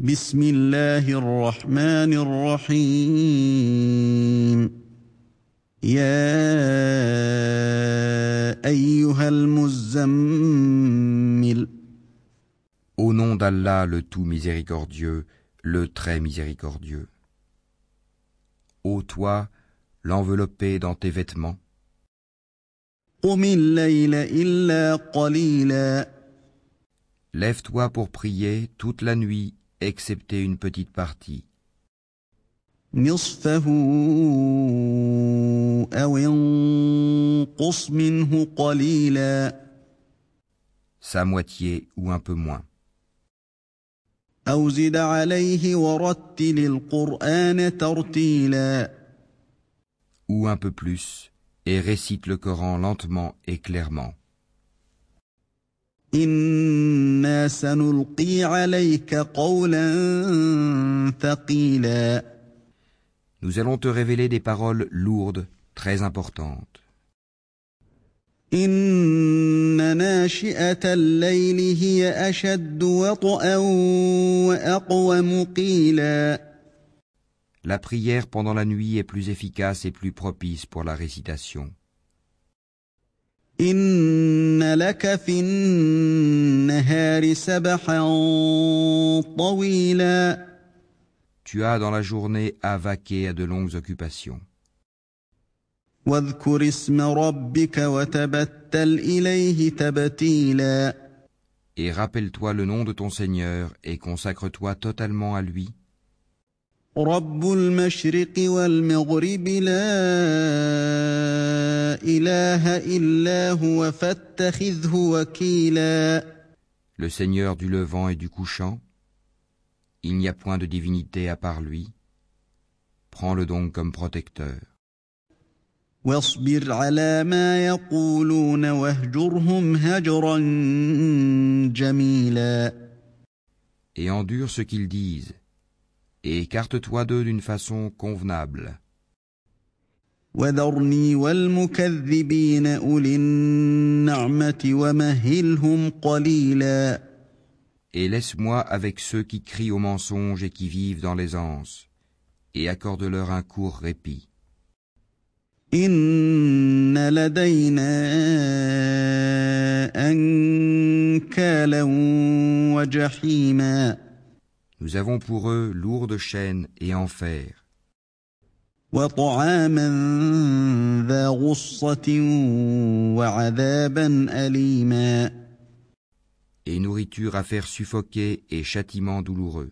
بسم الله الرحمن الرحيم يا أيها المزمل Au nom d'Allah le tout miséricordieux, le très miséricordieux. Ô toi, l'enveloppé dans tes vêtements, قم الليل إلا قليلا lève-toi pour prier toute la nuit, excepté une petite partie. نصفه أو انقص منه قليلا Sa moitié ou un peu moins. أو زد عليه ورتل القرآن ترتيلا Ou un peu plus, et récite le Coran lentement et clairement. إنا سنلقي عليك قولا ثقيلا Nous allons te révéler des paroles lourdes, très importantes. إن ناشئة الليل هي أشد وطئا وأقوم قيلا La prière pendant la nuit est plus efficace et plus propice pour la récitation. إن لك في النهار سبحا طويلا Tu as dans la journée à vaquer à de longues occupations. واذكر اسم ربك وتبتل إليه تبتيلا Et rappelle-toi le nom de ton Seigneur et consacre-toi totalement à lui. رب المشرق والمغرب لا إله إلا هو فاتخذه وكيلا Le Seigneur du levant et du couchant. Il n'y a point de divinité à part lui. Prends-le donc comme protecteur. واصبر على ما يقولون واهجرهم هجرا جميلا Et endure ce qu'ils disent. écarte-toi d'eux d'une façon convenable. Et laisse-moi avec ceux qui crient au mensonge et qui vivent dans l'aisance, et accorde-leur un court répit. Nous avons pour eux lourdes chaînes et enfer. Et nourriture à faire suffoquer et châtiment douloureux.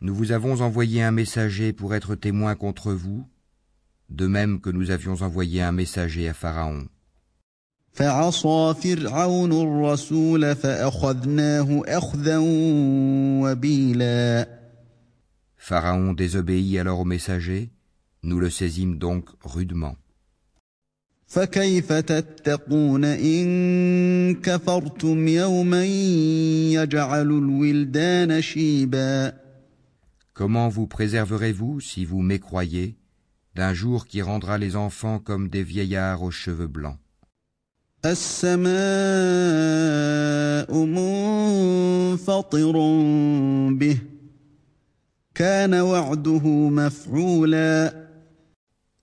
Nous vous avons envoyé un messager pour être témoin contre vous, de même que nous avions envoyé un messager à Pharaon. فعصى فرعون الرسول فأخذناه أخذا وبيلا Pharaon désobéit alors au messager, nous le saisîmes donc rudement. فكيف تتقون إن كفرتم يوما يجعل الولدان شيبا Comment vous préserverez-vous, si vous mécroyez, d'un jour qui rendra les enfants comme des vieillards aux cheveux blancs?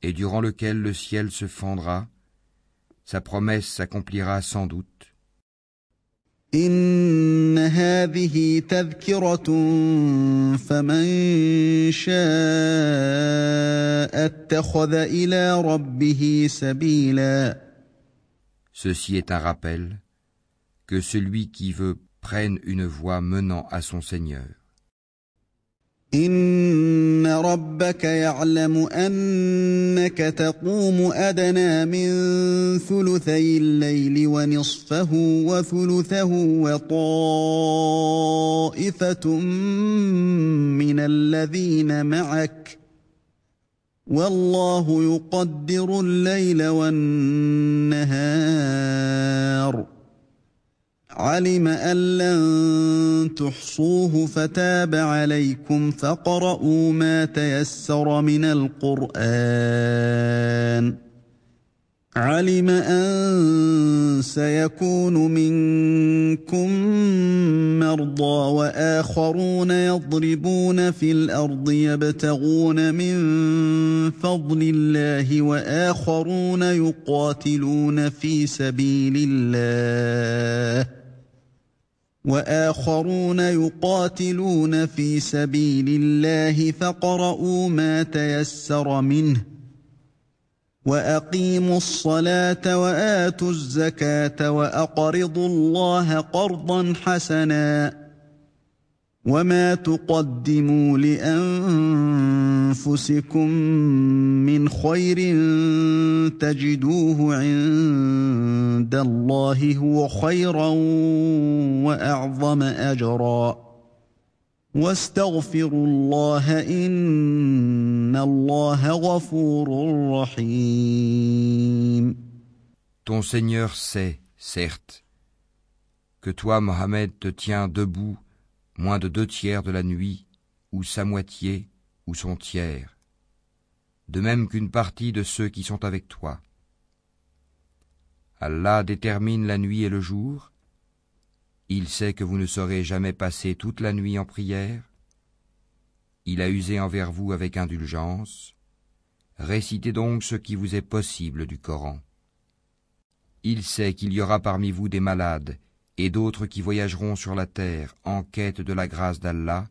Et durant lequel le ciel se fendra, sa promesse s'accomplira sans doute. إن هذه تذكرة فمن شاء اتخذ إلى ربه سبيلا Ceci est un rappel que celui qui veut prenne une voie menant à son Seigneur. إن ربك يعلم أنك تقوم أدنى من ثلثي الليل ونصفه وثلثه وطائفة من الذين معك والله يقدر الليل والنهار علم أن لن تحصوه فتاب عليكم فقرؤوا ما تيسر من القرآن. علم أن سيكون منكم مرضى وآخرون يضربون في الأرض يبتغون من فضل الله وآخرون يقاتلون في سبيل الله. وآخرون يقاتلون في سبيل الله فقرؤوا ما تيسر منه وأقيموا الصلاة وآتوا الزكاة وأقرضوا الله قرضا حسنا وما تقدموا لانفسكم من خير تجدوه عند الله هو خيرا واعظم اجرا واستغفروا الله ان الله غفور رحيم Ton Seigneur sait, certes, que toi, Mohammed, te tiens debout moins de deux tiers de la nuit, ou sa moitié, ou son tiers, de même qu'une partie de ceux qui sont avec toi. Allah détermine la nuit et le jour, il sait que vous ne saurez jamais passer toute la nuit en prière, il a usé envers vous avec indulgence, récitez donc ce qui vous est possible du Coran. Il sait qu'il y aura parmi vous des malades et d'autres qui voyageront sur la terre en quête de la grâce d'Allah,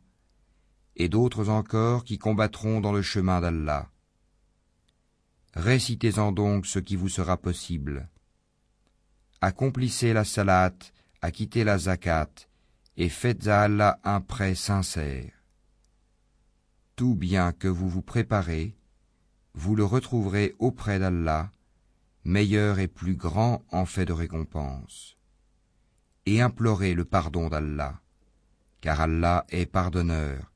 et d'autres encore qui combattront dans le chemin d'Allah. Récitez-en donc ce qui vous sera possible. Accomplissez la salat, acquittez la zakat, et faites à Allah un prêt sincère. Tout bien que vous vous préparez, vous le retrouverez auprès d'Allah, meilleur et plus grand en fait de récompense et implorer le pardon d'Allah, car Allah est pardonneur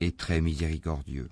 et très miséricordieux.